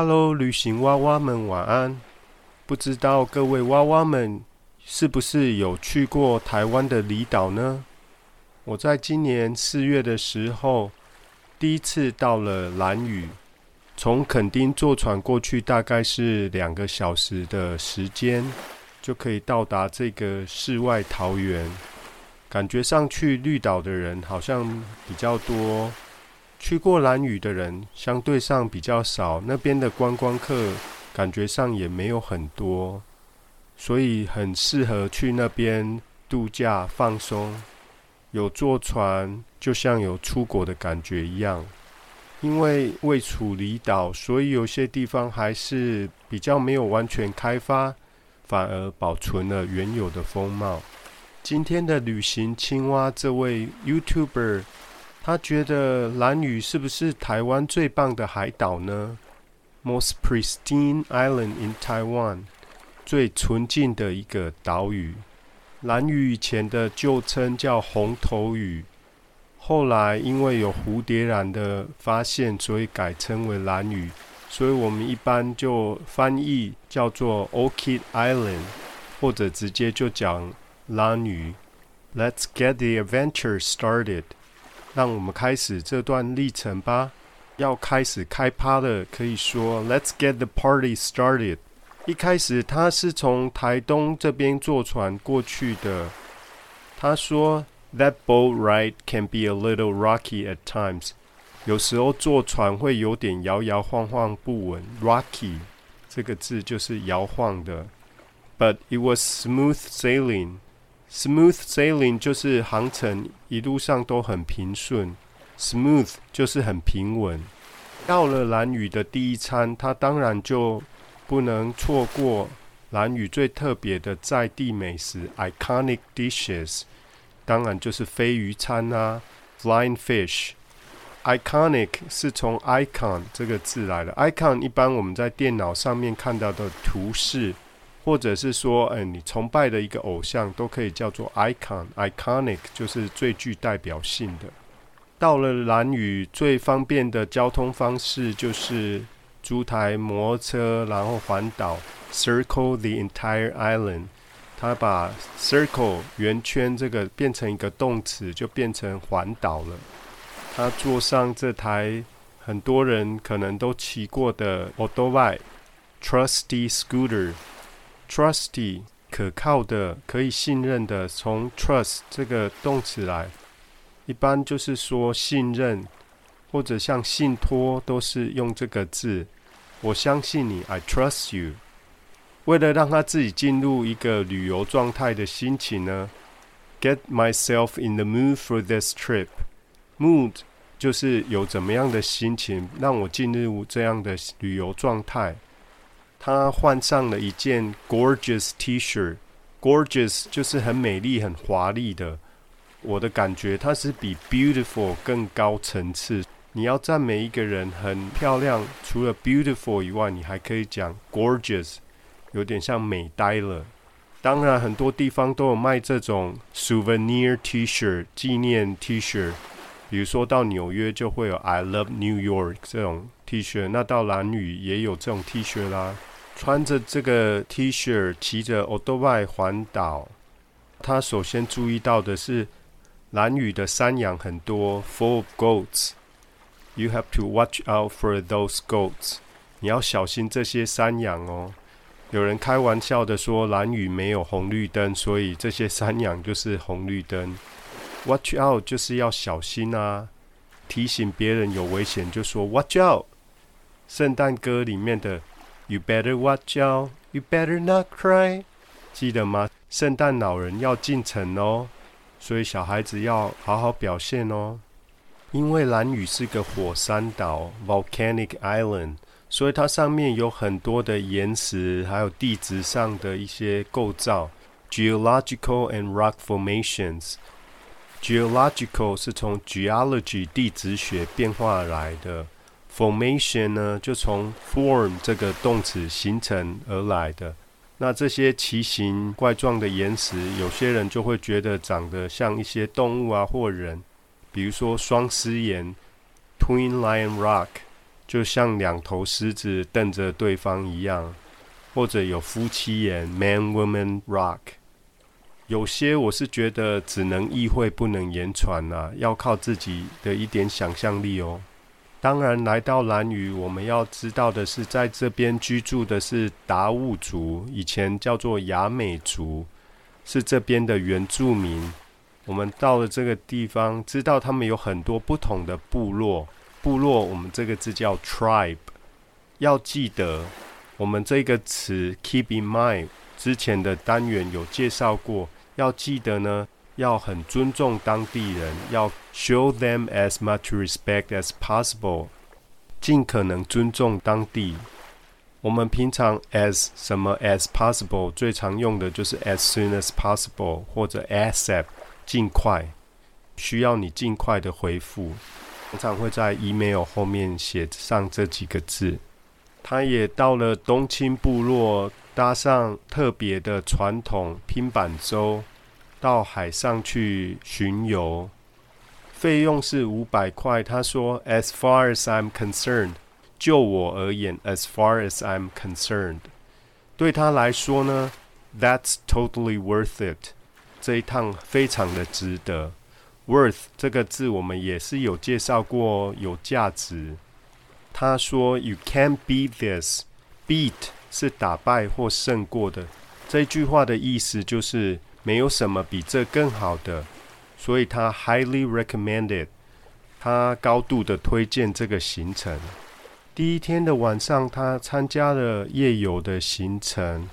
Hello，旅行娃娃们晚安。不知道各位娃娃们是不是有去过台湾的离岛呢？我在今年四月的时候，第一次到了兰屿，从垦丁坐船过去，大概是两个小时的时间，就可以到达这个世外桃源。感觉上去绿岛的人好像比较多，去过蓝屿的人相对上比较少。那边的观光客感觉上也没有很多，所以很适合去那边度假放松。有坐船，就像有出国的感觉一样。因为未处离岛，所以有些地方还是比较没有完全开发，反而保存了原有的风貌。今天的旅行青蛙这位 YouTuber，他觉得蓝屿是不是台湾最棒的海岛呢？Most pristine island in Taiwan，最纯净的一个岛屿。蓝屿以前的旧称叫红头屿，后来因为有蝴蝶兰的发现，所以改称为蓝屿。所以我们一般就翻译叫做 Orchid Island，或者直接就讲。蓝屿，Let's get the adventure started。让我们开始这段历程吧。要开始开趴了，可以说 Let's get the party started。一开始他是从台东这边坐船过去的。他说，That boat ride can be a little rocky at times。有时候坐船会有点摇摇晃晃不稳。Rocky 这个字就是摇晃的。But it was smooth sailing。Smooth sailing 就是航程一路上都很平顺，smooth 就是很平稳。到了蓝屿的第一餐，他当然就不能错过蓝屿最特别的在地美食 iconic dishes，当然就是飞鱼餐啊，flying fish。iconic 是从 icon 这个字来的，icon 一般我们在电脑上面看到的图示。或者是说，哎，你崇拜的一个偶像都可以叫做 icon，iconic 就是最具代表性的。到了蓝屿，最方便的交通方式就是租台摩托车，然后环岛，circle the entire island。他把 circle 圆圈这个变成一个动词，就变成环岛了。他坐上这台很多人可能都骑过的 o d o b i trusty scooter。Trusty，可靠的，可以信任的。从 trust 这个动词来，一般就是说信任，或者像信托，都是用这个字。我相信你，I trust you。为了让他自己进入一个旅游状态的心情呢，get myself in the mood for this trip。Mood 就是有怎么样的心情，让我进入这样的旅游状态。他换上了一件 gorgeous T-shirt，gorgeous 就是很美丽、很华丽的。我的感觉，它是比 beautiful 更高层次。你要赞美一个人很漂亮，除了 beautiful 以外，你还可以讲 gorgeous，有点像美呆了。当然，很多地方都有卖这种 souvenir T-shirt 纪念 T-shirt，比如说到纽约就会有 I love New York 这种 T 恤那到蓝屿也有这种 T 恤啦。穿着这个 T 恤，骑着 o d o b i 环岛。他首先注意到的是，蓝屿的山羊很多，full of goats。You have to watch out for those goats。你要小心这些山羊哦。有人开玩笑的说，蓝屿没有红绿灯，所以这些山羊就是红绿灯。Watch out 就是要小心啊，提醒别人有危险，就说 Watch out。圣诞歌里面的。You better watch out. You better not cry. 记得吗？圣诞老人要进城哦，所以小孩子要好好表现哦。因为蓝屿是个火山岛 （volcanic island），所以它上面有很多的岩石，还有地质上的一些构造 （geological and rock formations）。Geological 是从 geology 地质学变化而来的。Formation 呢，就从 form 这个动词形成而来的。那这些奇形怪状的岩石，有些人就会觉得长得像一些动物啊或人，比如说双狮岩 （Twin Lion Rock），就像两头狮子瞪着对方一样；或者有夫妻岩 （Man Woman Rock）。有些我是觉得只能意会不能言传呐，要靠自己的一点想象力哦。当然，来到兰屿，我们要知道的是，在这边居住的是达悟族，以前叫做雅美族，是这边的原住民。我们到了这个地方，知道他们有很多不同的部落。部落，我们这个字叫 tribe。要记得，我们这个词 keep in mind，之前的单元有介绍过。要记得呢。要很尊重当地人，要 show them as much respect as possible，尽可能尊重当地。我们平常 as 什么 as possible 最常用的就是 as soon as possible 或者 asap 尽快，需要你尽快的回复。通常会在 email 后面写上这几个字。他也到了东青部落，搭上特别的传统拼板舟。到海上去巡游，费用是五百块。他说：“As far as I'm concerned，就我而言，as far as I'm concerned，对他来说呢，That's totally worth it。这一趟非常的值得。Worth 这个字我们也是有介绍过，有价值。他说：“You can't beat this。Beat 是打败或胜过的。这句话的意思就是。”没有什么比这更好的，所以他 highly recommended，他高度的推荐这个行程。第一天的晚上，他参加了夜游的行程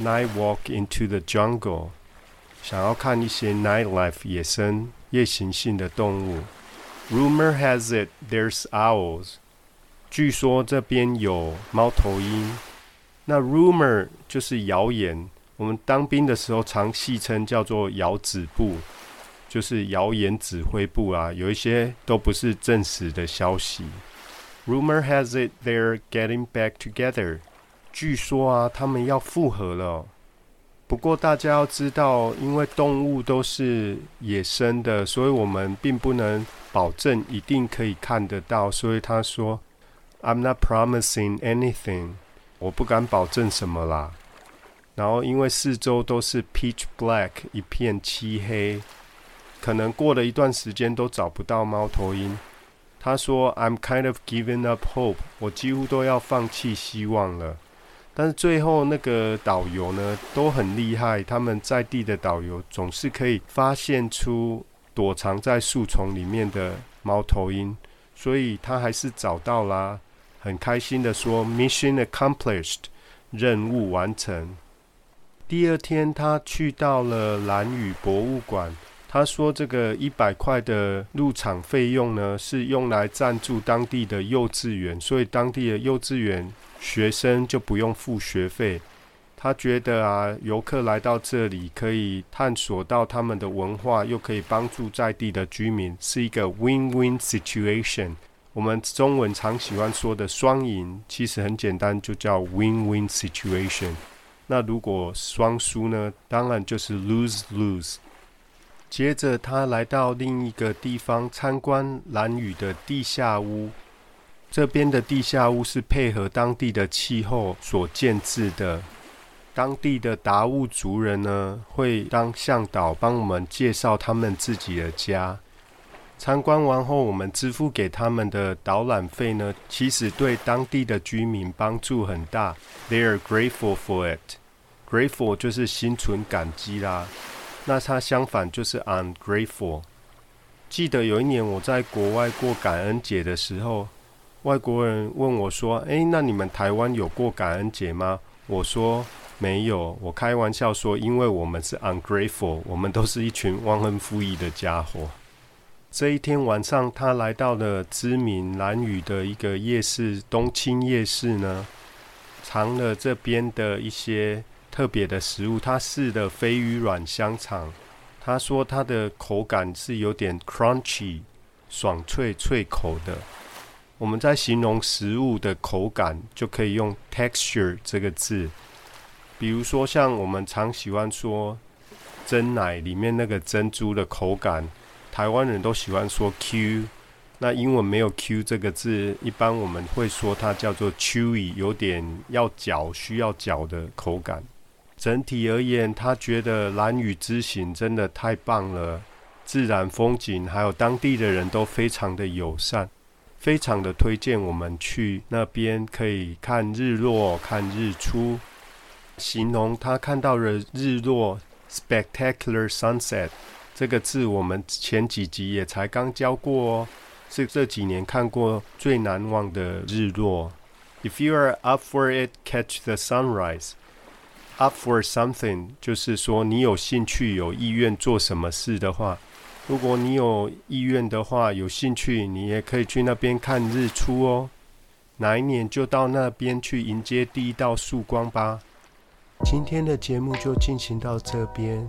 ，night walk into the jungle，想要看一些 nightlife 野生夜行性的动物。Rumor has it there's owls，据说这边有猫头鹰。那 rumor 就是谣言。我们当兵的时候，常戏称叫做“谣指部”，就是谣言指挥部啊。有一些都不是证实的消息。Rumor has it they're getting back together。据说啊，他们要复合了。不过大家要知道，因为动物都是野生的，所以我们并不能保证一定可以看得到。所以他说：“I'm not promising anything。”我不敢保证什么啦。然后，因为四周都是 pitch black，一片漆黑，可能过了一段时间都找不到猫头鹰。他说：“I'm kind of giving up hope，我几乎都要放弃希望了。”但是最后那个导游呢都很厉害，他们在地的导游总是可以发现出躲藏在树丛里面的猫头鹰，所以他还是找到啦，很开心的说：“Mission accomplished，任务完成。”第二天，他去到了蓝屿博物馆。他说：“这个一百块的入场费用呢，是用来赞助当地的幼稚园，所以当地的幼稚园学生就不用付学费。他觉得啊，游客来到这里可以探索到他们的文化，又可以帮助在地的居民，是一个 win-win situation。我们中文常喜欢说的双赢，其实很简单，就叫 win-win situation。”那如果双输呢？当然就是 lose lose。接着他来到另一个地方参观蓝屿的地下屋。这边的地下屋是配合当地的气候所建制的。当地的达悟族人呢，会当向导帮我们介绍他们自己的家。参观完后，我们支付给他们的导览费呢，其实对当地的居民帮助很大。They are grateful for it. Grateful 就是心存感激啦。那它相反就是 ungrateful。记得有一年我在国外过感恩节的时候，外国人问我说：“诶，那你们台湾有过感恩节吗？”我说：“没有。”我开玩笑说：“因为我们是 ungrateful，我们都是一群忘恩负义的家伙。”这一天晚上，他来到了知名蓝屿的一个夜市——东青夜市呢，尝了这边的一些特别的食物。他试的飞鱼软香肠，他说它的口感是有点 crunchy，爽脆脆口的。我们在形容食物的口感，就可以用 texture 这个字。比如说，像我们常喜欢说，真奶里面那个珍珠的口感。台湾人都喜欢说 Q，那英文没有 Q 这个字，一般我们会说它叫做 chewy，有点要嚼、需要嚼的口感。整体而言，他觉得蓝屿之行真的太棒了，自然风景还有当地的人都非常的友善，非常的推荐我们去那边可以看日落、看日出。形容他看到了日落，spectacular sunset。这个字我们前几集也才刚教过哦，是这几年看过最难忘的日落。If you are up for it, catch the sunrise. Up for something 就是说你有兴趣、有意愿做什么事的话，如果你有意愿的话、有兴趣，你也可以去那边看日出哦。哪一年就到那边去迎接第一道曙光吧。今天的节目就进行到这边，